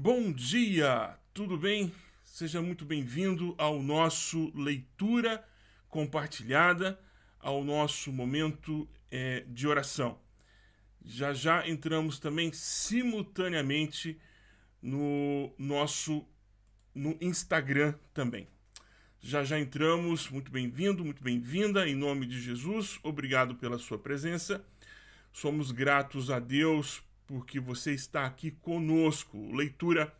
Bom dia, tudo bem? Seja muito bem-vindo ao nosso leitura compartilhada, ao nosso momento é, de oração. Já já entramos também simultaneamente no nosso no Instagram também. Já já entramos, muito bem-vindo, muito bem-vinda, em nome de Jesus, obrigado pela sua presença. Somos gratos a Deus porque você está aqui conosco. Leitura,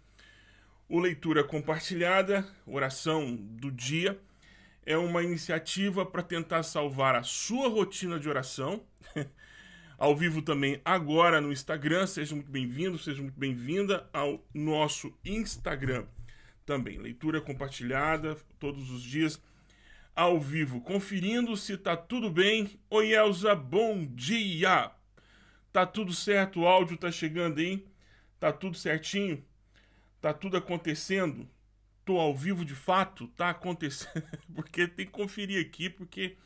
o leitura compartilhada, oração do dia, é uma iniciativa para tentar salvar a sua rotina de oração. ao vivo também agora no Instagram. Seja muito bem-vindo, seja muito bem-vinda ao nosso Instagram também. Leitura compartilhada todos os dias ao vivo, conferindo se tá tudo bem. Oi, Elza, bom dia! Tá tudo certo, o áudio tá chegando aí, tá tudo certinho, tá tudo acontecendo. Tô ao vivo de fato, tá acontecendo, porque tem que conferir aqui, porque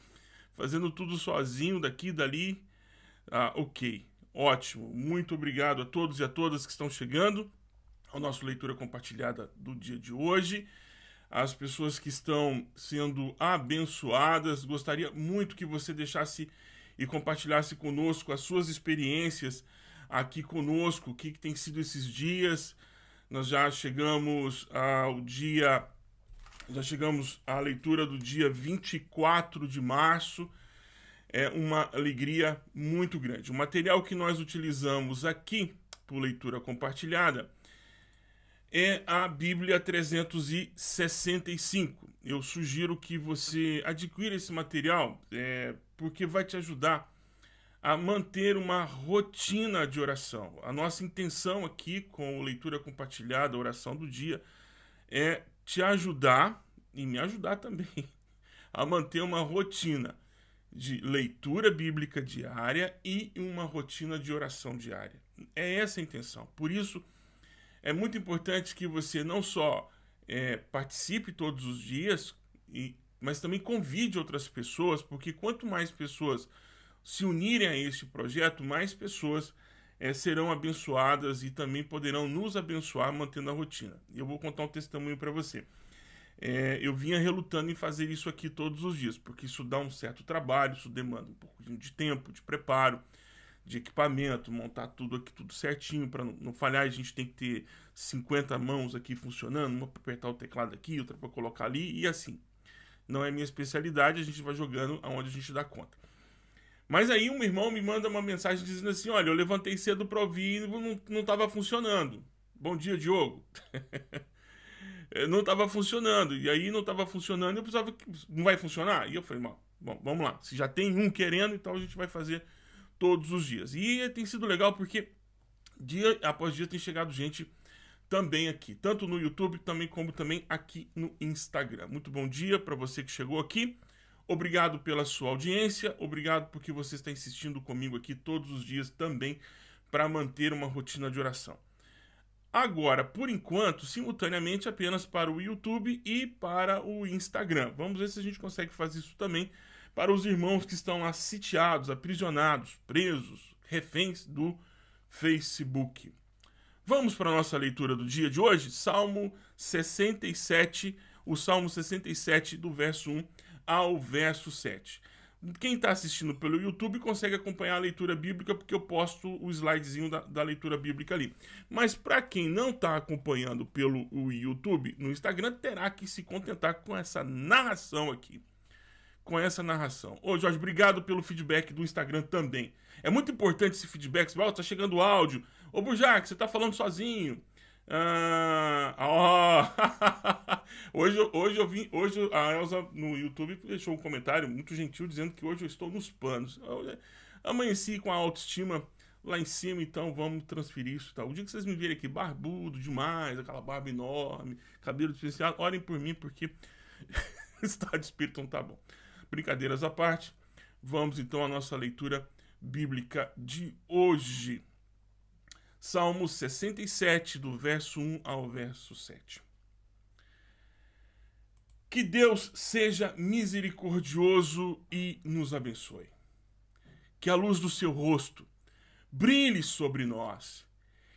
fazendo tudo sozinho daqui e dali. Ah, ok, ótimo. Muito obrigado a todos e a todas que estão chegando ao nosso leitura compartilhada do dia de hoje. As pessoas que estão sendo abençoadas, gostaria muito que você deixasse e compartilhasse conosco as suas experiências aqui conosco, o que, que tem sido esses dias. Nós já chegamos ao dia, já chegamos à leitura do dia 24 de março. É uma alegria muito grande. O material que nós utilizamos aqui por leitura compartilhada é a Bíblia 365. Eu sugiro que você adquira esse material é, porque vai te ajudar a manter uma rotina de oração. A nossa intenção aqui com leitura compartilhada, oração do dia, é te ajudar e me ajudar também a manter uma rotina de leitura bíblica diária e uma rotina de oração diária. É essa a intenção. Por isso, é muito importante que você não só é, participe todos os dias e mas também convide outras pessoas, porque quanto mais pessoas se unirem a este projeto, mais pessoas é, serão abençoadas e também poderão nos abençoar mantendo a rotina. Eu vou contar um testemunho para você. É, eu vinha relutando em fazer isso aqui todos os dias, porque isso dá um certo trabalho, isso demanda um pouco de tempo, de preparo, de equipamento, montar tudo aqui tudo certinho para não, não, falhar. A gente tem que ter 50 mãos aqui funcionando, uma para apertar o teclado aqui, outra para colocar ali e assim não é minha especialidade, a gente vai jogando aonde a gente dá conta. Mas aí um irmão me manda uma mensagem dizendo assim: Olha, eu levantei cedo para ouvir e não estava funcionando. Bom dia, Diogo. não estava funcionando. E aí não estava funcionando, eu precisava que. Não vai funcionar? E eu falei: Bom, vamos lá. Se já tem um querendo, então a gente vai fazer todos os dias. E tem sido legal porque dia após dia tem chegado gente também aqui, tanto no YouTube também como também aqui no Instagram. Muito bom dia para você que chegou aqui. Obrigado pela sua audiência, obrigado porque você está insistindo comigo aqui todos os dias também para manter uma rotina de oração. Agora, por enquanto, simultaneamente apenas para o YouTube e para o Instagram. Vamos ver se a gente consegue fazer isso também para os irmãos que estão lá sitiados, aprisionados, presos, reféns do Facebook. Vamos para a nossa leitura do dia de hoje, Salmo 67, o Salmo 67, do verso 1 ao verso 7. Quem está assistindo pelo YouTube consegue acompanhar a leitura bíblica, porque eu posto o slidezinho da, da leitura bíblica ali. Mas para quem não está acompanhando pelo YouTube, no Instagram, terá que se contentar com essa narração aqui. Com essa narração. Ô Jorge, obrigado pelo feedback do Instagram também. É muito importante esse feedback. Você está chegando áudio Ô, Bujac, você tá falando sozinho. Ah, oh. hoje, hoje eu vim. Hoje a Elza no YouTube deixou um comentário muito gentil dizendo que hoje eu estou nos panos. Eu amanheci com a autoestima lá em cima, então vamos transferir isso. Tá? O dia que vocês me virem aqui barbudo demais, aquela barba enorme, cabelo especial, orem por mim, porque estado de espírito não tá bom. Brincadeiras à parte, vamos então à nossa leitura bíblica de hoje. Salmo 67, do verso 1 ao verso 7. Que Deus seja misericordioso e nos abençoe. Que a luz do seu rosto brilhe sobre nós.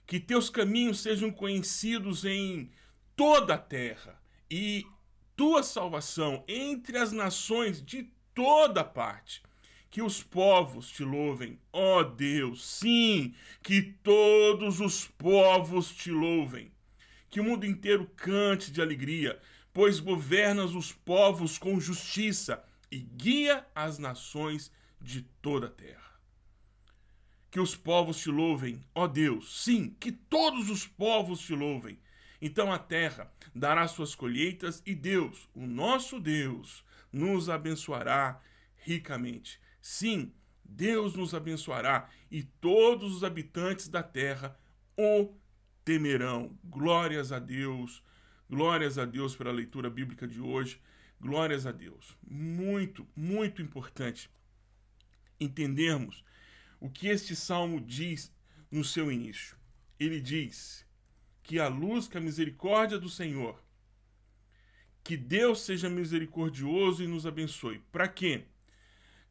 que teus caminhos sejam conhecidos em toda a terra e tua salvação entre as nações de toda parte. Que os povos te louvem, ó Deus, sim, que todos os povos te louvem. Que o mundo inteiro cante de alegria, pois governas os povos com justiça e guia as nações de toda a terra. Que os povos te louvem, ó Deus, sim, que todos os povos te louvem. Então a terra dará suas colheitas e Deus, o nosso Deus, nos abençoará ricamente. Sim, Deus nos abençoará e todos os habitantes da terra o temerão. Glórias a Deus, glórias a Deus pela leitura bíblica de hoje. Glórias a Deus. Muito, muito importante entendermos o que este salmo diz no seu início. Ele diz que a luz, que a misericórdia do Senhor, que Deus seja misericordioso e nos abençoe. Para quê?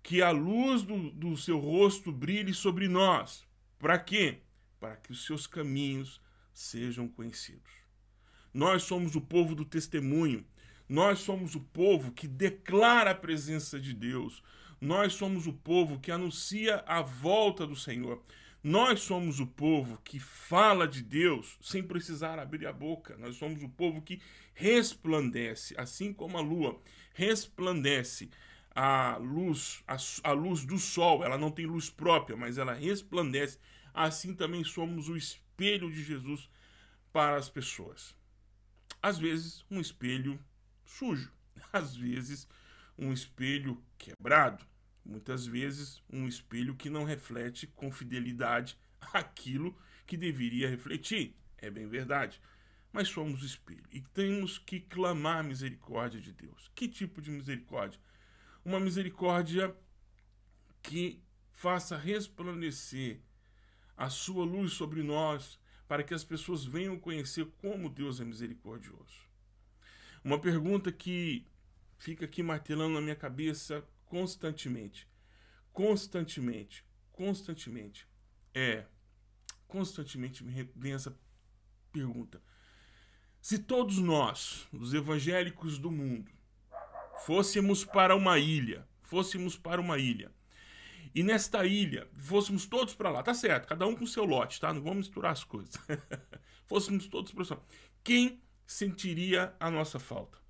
Que a luz do, do seu rosto brilhe sobre nós. Para quê? Para que os seus caminhos sejam conhecidos. Nós somos o povo do testemunho. Nós somos o povo que declara a presença de Deus. Nós somos o povo que anuncia a volta do Senhor. Nós somos o povo que fala de Deus sem precisar abrir a boca. Nós somos o povo que resplandece, assim como a lua resplandece a luz, a, a, luz do sol. Ela não tem luz própria, mas ela resplandece. Assim também somos o espelho de Jesus para as pessoas. Às vezes, um espelho sujo, às vezes, um espelho quebrado, muitas vezes um espelho que não reflete com fidelidade aquilo que deveria refletir. É bem verdade. Mas somos espelho e temos que clamar misericórdia de Deus. Que tipo de misericórdia? Uma misericórdia que faça resplandecer a sua luz sobre nós, para que as pessoas venham conhecer como Deus é misericordioso. Uma pergunta que fica aqui martelando na minha cabeça constantemente. Constantemente. Constantemente. É. Constantemente me vem essa pergunta. Se todos nós, os evangélicos do mundo, fôssemos para uma ilha, fôssemos para uma ilha, e nesta ilha fôssemos todos para lá, tá certo, cada um com seu lote, tá? Não vamos misturar as coisas. fôssemos todos para lá. Quem sentiria a nossa falta?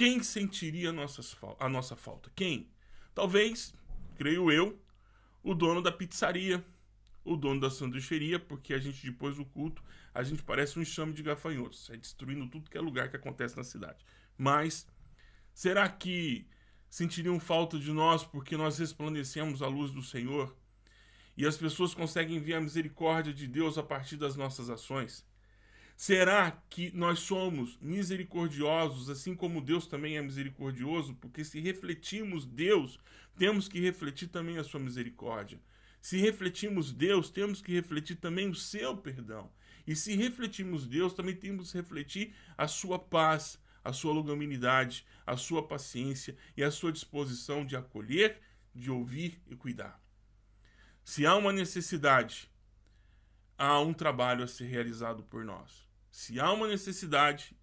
Quem sentiria a nossa, a nossa falta? Quem? Talvez, creio eu, o dono da pizzaria, o dono da sanduicheria, porque a gente, depois do culto, a gente parece um enxame de gafanhotos, é destruindo tudo que é lugar que acontece na cidade. Mas, será que sentiriam falta de nós porque nós resplandecemos a luz do Senhor? E as pessoas conseguem ver a misericórdia de Deus a partir das nossas ações? Será que nós somos misericordiosos, assim como Deus também é misericordioso? Porque se refletimos Deus, temos que refletir também a sua misericórdia. Se refletimos Deus, temos que refletir também o seu perdão. E se refletimos Deus, também temos que refletir a sua paz, a sua longanimidade, a sua paciência e a sua disposição de acolher, de ouvir e cuidar. Se há uma necessidade, há um trabalho a ser realizado por nós. Se há uma necessidade,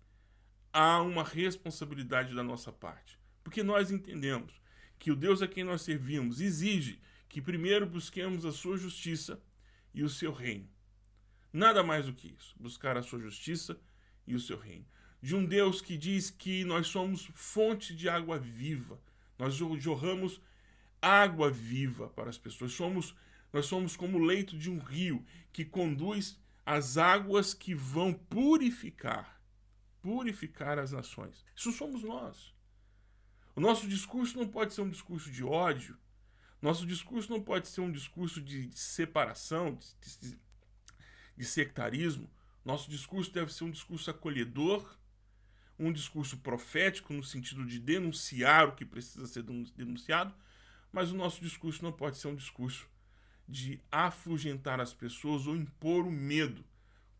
há uma responsabilidade da nossa parte. Porque nós entendemos que o Deus a quem nós servimos exige que primeiro busquemos a sua justiça e o seu reino. Nada mais do que isso, buscar a sua justiça e o seu reino. De um Deus que diz que nós somos fonte de água viva. Nós jorramos água viva para as pessoas. Somos, nós somos como o leito de um rio que conduz as águas que vão purificar, purificar as nações. Isso somos nós. O nosso discurso não pode ser um discurso de ódio. Nosso discurso não pode ser um discurso de separação, de, de, de sectarismo. Nosso discurso deve ser um discurso acolhedor, um discurso profético no sentido de denunciar o que precisa ser denunciado, mas o nosso discurso não pode ser um discurso de afugentar as pessoas ou impor o medo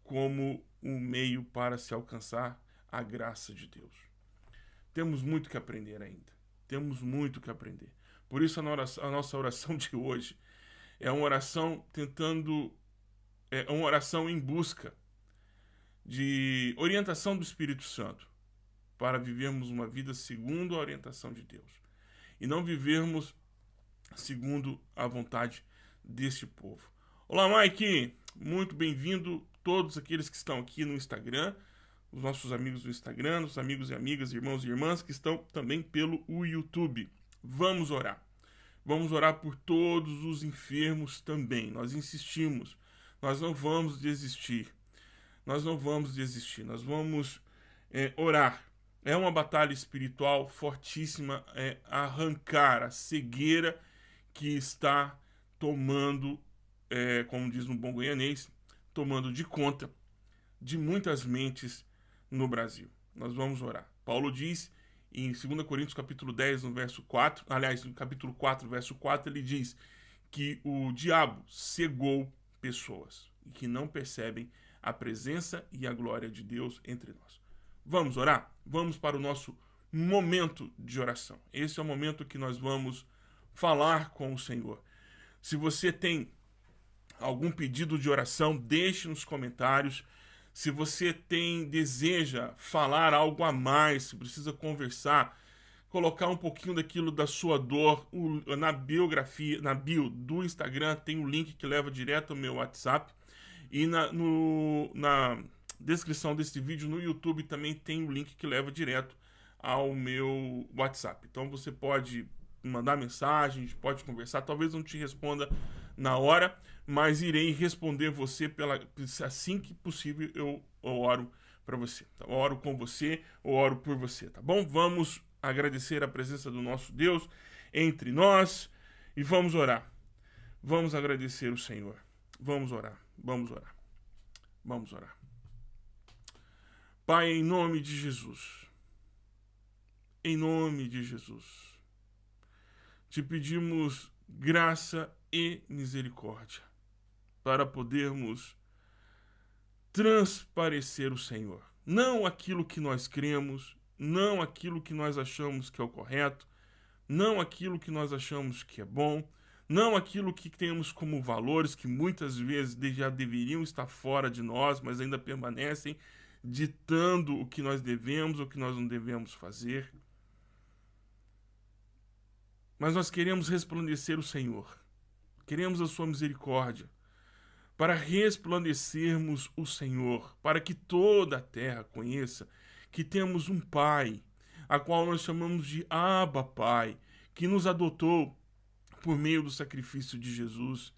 como um meio para se alcançar a graça de Deus. Temos muito que aprender ainda. Temos muito que aprender. Por isso, a nossa oração de hoje é uma oração tentando é uma oração em busca de orientação do Espírito Santo para vivermos uma vida segundo a orientação de Deus e não vivermos segundo a vontade deste povo. Olá, Mike! Muito bem-vindo todos aqueles que estão aqui no Instagram, os nossos amigos do Instagram, os amigos e amigas, irmãos e irmãs que estão também pelo YouTube. Vamos orar. Vamos orar por todos os enfermos também. Nós insistimos. Nós não vamos desistir. Nós não vamos desistir. Nós vamos é, orar. É uma batalha espiritual fortíssima. É arrancar a cegueira que está tomando, é, como diz no bom goianês, tomando de conta de muitas mentes no Brasil. Nós vamos orar. Paulo diz em 2 Coríntios capítulo 10, no verso 4, aliás, no capítulo 4, verso 4, ele diz que o diabo cegou pessoas e que não percebem a presença e a glória de Deus entre nós. Vamos orar? Vamos para o nosso momento de oração. Esse é o momento que nós vamos falar com o Senhor. Se você tem algum pedido de oração, deixe nos comentários. Se você tem deseja falar algo a mais, se precisa conversar, colocar um pouquinho daquilo da sua dor, o, na biografia, na bio do Instagram tem um link que leva direto ao meu WhatsApp e na, no, na descrição desse vídeo no YouTube também tem o um link que leva direto ao meu WhatsApp. Então você pode mandar mensagem, pode conversar. Talvez não te responda na hora, mas irei responder você pela assim que possível eu, eu oro para você. Tá? Eu oro com você, eu oro por você, tá bom? Vamos agradecer a presença do nosso Deus entre nós e vamos orar. Vamos agradecer o Senhor. Vamos orar. Vamos orar. Vamos orar. Pai, em nome de Jesus. Em nome de Jesus te pedimos graça e misericórdia para podermos transparecer o Senhor. Não aquilo que nós cremos, não aquilo que nós achamos que é o correto, não aquilo que nós achamos que é bom, não aquilo que temos como valores que muitas vezes já deveriam estar fora de nós, mas ainda permanecem ditando o que nós devemos ou o que nós não devemos fazer mas nós queremos resplandecer o Senhor. Queremos a sua misericórdia para resplandecermos o Senhor, para que toda a terra conheça que temos um Pai, a qual nós chamamos de Abba Pai, que nos adotou por meio do sacrifício de Jesus,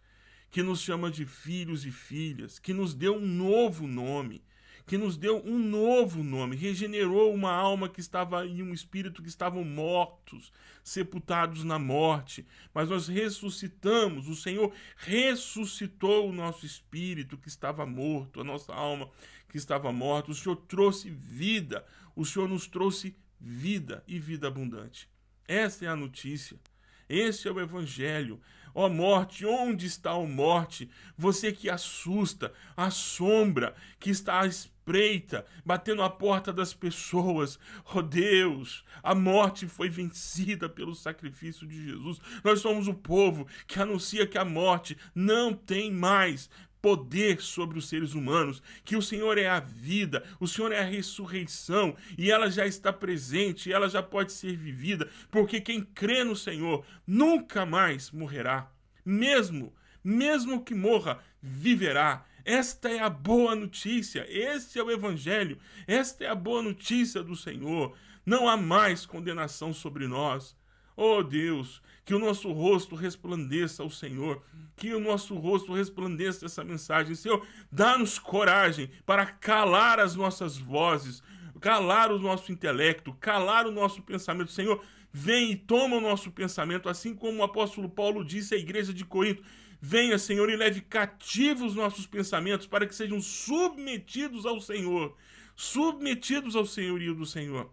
que nos chama de filhos e filhas, que nos deu um novo nome, que nos deu um novo nome, regenerou uma alma que estava e um espírito que estavam mortos, sepultados na morte, mas nós ressuscitamos, o Senhor ressuscitou o nosso espírito que estava morto, a nossa alma que estava morta, o Senhor trouxe vida, o Senhor nos trouxe vida e vida abundante. Essa é a notícia. Esse é o Evangelho. Ó oh, morte, onde está a morte? Você que assusta, assombra, que está à espreita, batendo a porta das pessoas. Oh Deus, a morte foi vencida pelo sacrifício de Jesus. Nós somos o povo que anuncia que a morte não tem mais poder sobre os seres humanos, que o Senhor é a vida, o Senhor é a ressurreição e ela já está presente, ela já pode ser vivida, porque quem crê no Senhor nunca mais morrerá, mesmo mesmo que morra, viverá. Esta é a boa notícia, este é o evangelho, esta é a boa notícia do Senhor. Não há mais condenação sobre nós. Oh Deus, que o nosso rosto resplandeça ao Senhor, que o nosso rosto resplandeça essa mensagem. Senhor, dá-nos coragem para calar as nossas vozes, calar o nosso intelecto, calar o nosso pensamento. Senhor, vem e toma o nosso pensamento, assim como o apóstolo Paulo disse à igreja de Corinto. Venha, Senhor, e leve cativos os nossos pensamentos para que sejam submetidos ao Senhor, submetidos ao senhorio do Senhor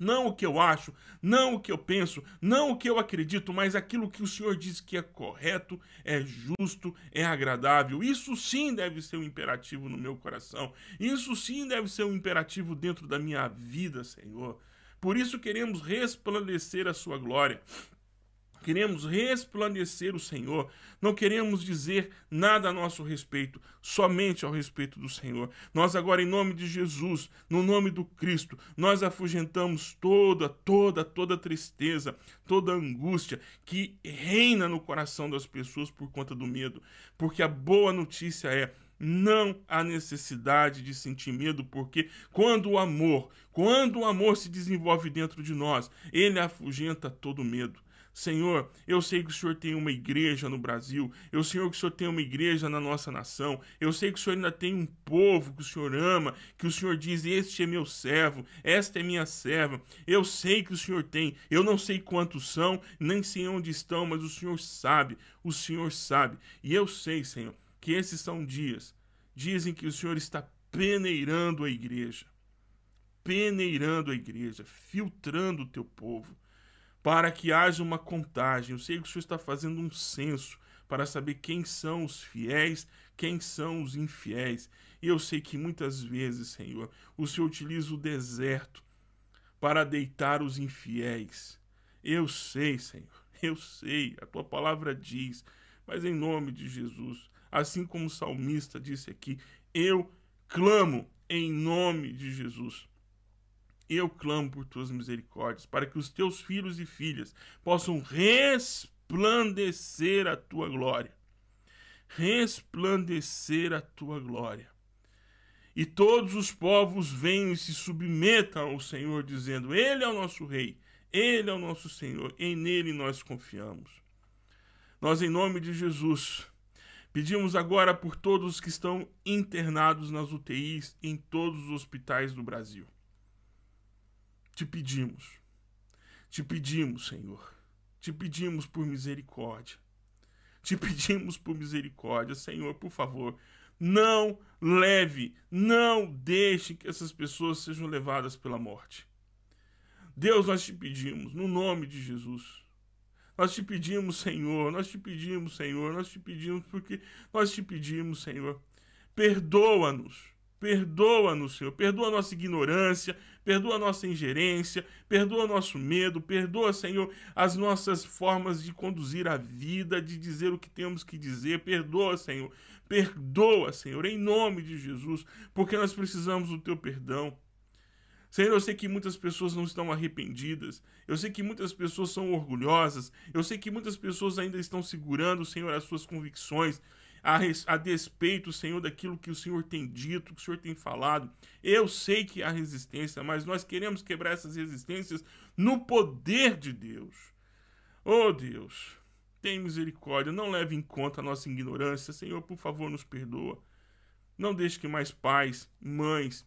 não o que eu acho, não o que eu penso, não o que eu acredito, mas aquilo que o Senhor diz que é correto, é justo, é agradável. Isso sim deve ser um imperativo no meu coração. Isso sim deve ser um imperativo dentro da minha vida, Senhor. Por isso queremos resplandecer a sua glória. Queremos resplandecer o Senhor. Não queremos dizer nada a nosso respeito, somente ao respeito do Senhor. Nós agora, em nome de Jesus, no nome do Cristo, nós afugentamos toda, toda, toda tristeza, toda angústia que reina no coração das pessoas por conta do medo. Porque a boa notícia é não há necessidade de sentir medo, porque quando o amor, quando o amor se desenvolve dentro de nós, ele afugenta todo medo. Senhor, eu sei que o Senhor tem uma igreja no Brasil, eu sei que o Senhor tem uma igreja na nossa nação, eu sei que o Senhor ainda tem um povo que o Senhor ama, que o Senhor diz: Este é meu servo, esta é minha serva. Eu sei que o Senhor tem, eu não sei quantos são, nem sei onde estão, mas o Senhor sabe, o Senhor sabe. E eu sei, Senhor, que esses são dias, dias em que o Senhor está peneirando a igreja, peneirando a igreja, filtrando o teu povo para que haja uma contagem. Eu sei que o Senhor está fazendo um censo para saber quem são os fiéis, quem são os infiéis. E eu sei que muitas vezes, Senhor, o Senhor utiliza o deserto para deitar os infiéis. Eu sei, Senhor, eu sei, a tua palavra diz, mas em nome de Jesus, assim como o salmista disse aqui, eu clamo em nome de Jesus eu clamo por tuas misericórdias, para que os teus filhos e filhas possam resplandecer a tua glória. Resplandecer a tua glória. E todos os povos venham e se submetam ao Senhor, dizendo: Ele é o nosso Rei, Ele é o nosso Senhor, e nele nós confiamos. Nós, em nome de Jesus, pedimos agora por todos os que estão internados nas UTIs em todos os hospitais do Brasil te pedimos, te pedimos, Senhor, te pedimos por misericórdia, te pedimos por misericórdia, Senhor, por favor, não leve, não deixe que essas pessoas sejam levadas pela morte. Deus, nós te pedimos, no nome de Jesus. Nós te pedimos, Senhor, nós te pedimos, Senhor, nós te pedimos, porque nós te pedimos, Senhor, perdoa-nos Perdoa-nos, Senhor. Perdoa a nossa ignorância, perdoa a nossa ingerência, perdoa o nosso medo, perdoa, Senhor, as nossas formas de conduzir a vida, de dizer o que temos que dizer. Perdoa, Senhor. Perdoa, Senhor, em nome de Jesus, porque nós precisamos do teu perdão. Senhor, eu sei que muitas pessoas não estão arrependidas. Eu sei que muitas pessoas são orgulhosas. Eu sei que muitas pessoas ainda estão segurando, Senhor, as suas convicções a, a despeito, Senhor, daquilo que o Senhor tem dito, que o Senhor tem falado. Eu sei que há resistência, mas nós queremos quebrar essas resistências no poder de Deus. Oh Deus, tem misericórdia, não leve em conta a nossa ignorância. Senhor, por favor, nos perdoa. Não deixe que mais pais, mães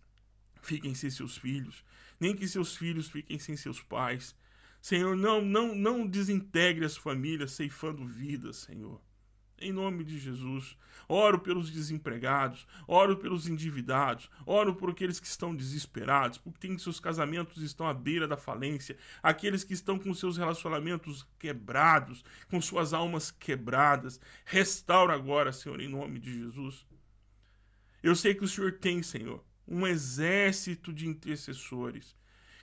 fiquem sem seus filhos, nem que seus filhos fiquem sem seus pais. Senhor, não, não, não desintegre as famílias ceifando vidas, Senhor em nome de Jesus. Oro pelos desempregados, oro pelos endividados, oro por aqueles que estão desesperados, porque tem seus casamentos estão à beira da falência, aqueles que estão com seus relacionamentos quebrados, com suas almas quebradas. Restaura agora, Senhor, em nome de Jesus. Eu sei que o Senhor tem, Senhor, um exército de intercessores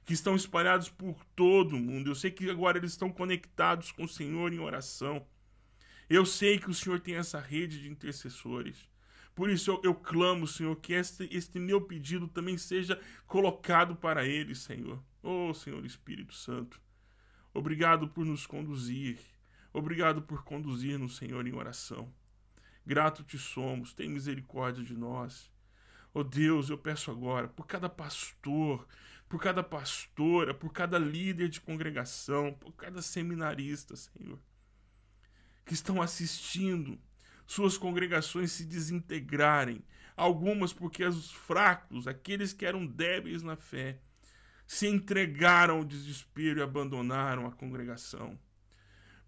que estão espalhados por todo o mundo. Eu sei que agora eles estão conectados com o Senhor em oração. Eu sei que o Senhor tem essa rede de intercessores. Por isso eu, eu clamo, Senhor, que este, este meu pedido também seja colocado para eles, Senhor. Oh, Senhor Espírito Santo, obrigado por nos conduzir. Obrigado por conduzir-nos, Senhor, em oração. Grato te somos, tem misericórdia de nós. Oh Deus, eu peço agora por cada pastor, por cada pastora, por cada líder de congregação, por cada seminarista, Senhor que estão assistindo suas congregações se desintegrarem, algumas porque os fracos, aqueles que eram débeis na fé, se entregaram ao desespero e abandonaram a congregação.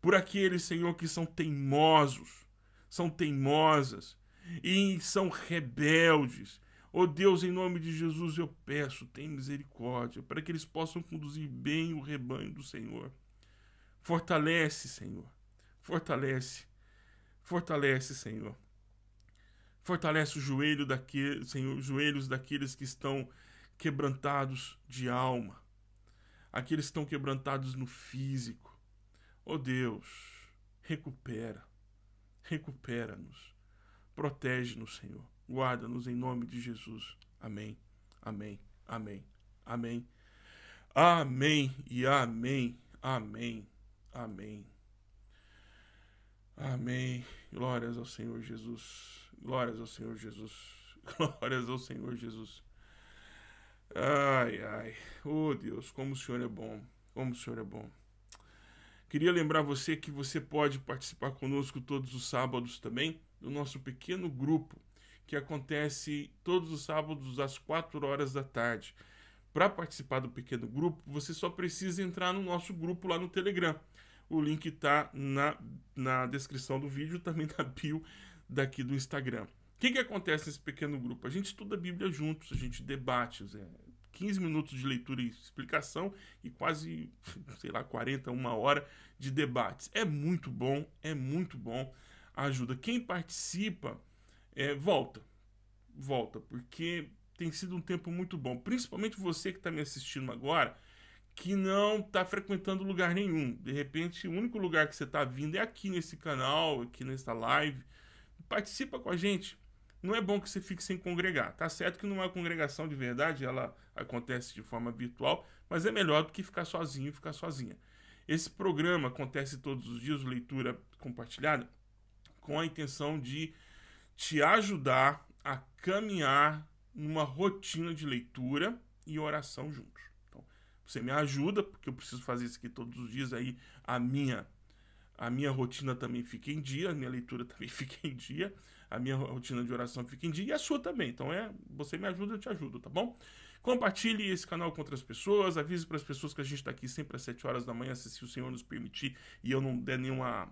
Por aqueles, Senhor, que são teimosos, são teimosas e são rebeldes. Oh Deus, em nome de Jesus eu peço, tem misericórdia, para que eles possam conduzir bem o rebanho do Senhor. Fortalece, Senhor Fortalece. Fortalece, Senhor. Fortalece o joelho daquele, Senhor, os joelhos daqueles que estão quebrantados de alma. Aqueles que estão quebrantados no físico. Oh Deus, recupera, recupera-nos, protege-nos, Senhor, guarda-nos em nome de Jesus. Amém, amém, amém, amém, amém e amém, amém, amém. Amém. Glórias ao Senhor Jesus. Glórias ao Senhor Jesus. Glórias ao Senhor Jesus. Ai, ai. Oh Deus, como o Senhor é bom. Como o Senhor é bom. Queria lembrar você que você pode participar conosco todos os sábados também do nosso pequeno grupo que acontece todos os sábados às 4 horas da tarde. Para participar do pequeno grupo, você só precisa entrar no nosso grupo lá no Telegram. O link está na, na descrição do vídeo, também na bio daqui do Instagram. O que, que acontece nesse pequeno grupo? A gente estuda a Bíblia juntos, a gente debate, é, 15 minutos de leitura e explicação e quase, sei lá, 40, uma hora de debates. É muito bom, é muito bom. Ajuda. Quem participa, é, volta. Volta, porque tem sido um tempo muito bom. Principalmente você que está me assistindo agora, que não está frequentando lugar nenhum. De repente, o único lugar que você está vindo é aqui nesse canal, aqui nesta live. Participa com a gente não é bom que você fique sem congregar. Tá certo que não é congregação de verdade, ela acontece de forma virtual, mas é melhor do que ficar sozinho e ficar sozinha. Esse programa acontece todos os dias, leitura compartilhada, com a intenção de te ajudar a caminhar numa rotina de leitura e oração juntos. Você me ajuda, porque eu preciso fazer isso aqui todos os dias, aí a minha a minha rotina também fica em dia, a minha leitura também fica em dia a minha rotina de oração fica em dia e a sua também. Então é, você me ajuda, eu te ajudo, tá bom? Compartilhe esse canal com outras pessoas, avise para as pessoas que a gente está aqui sempre às 7 horas da manhã, se o Senhor nos permitir e eu não der nenhuma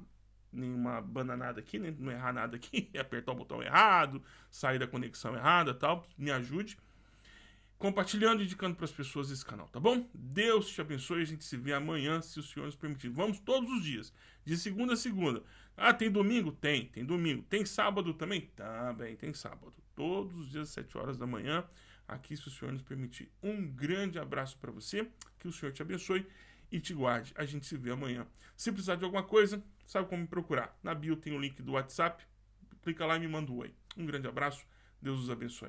nenhuma bananada aqui, né? não errar nada aqui, apertar o botão errado, sair da conexão errada, tal, me ajude compartilhando e indicando para as pessoas esse canal, tá bom? Deus te abençoe, a gente se vê amanhã, se o Senhor nos permitir. Vamos todos os dias, de segunda a segunda. Ah, tem domingo? Tem, tem domingo. Tem sábado também? Também tem sábado. Todos os dias, às 7 horas da manhã, aqui, se o Senhor nos permitir. Um grande abraço para você, que o Senhor te abençoe e te guarde. A gente se vê amanhã. Se precisar de alguma coisa, sabe como me procurar. Na bio tem o link do WhatsApp, clica lá e me manda um oi. Um grande abraço, Deus os abençoe.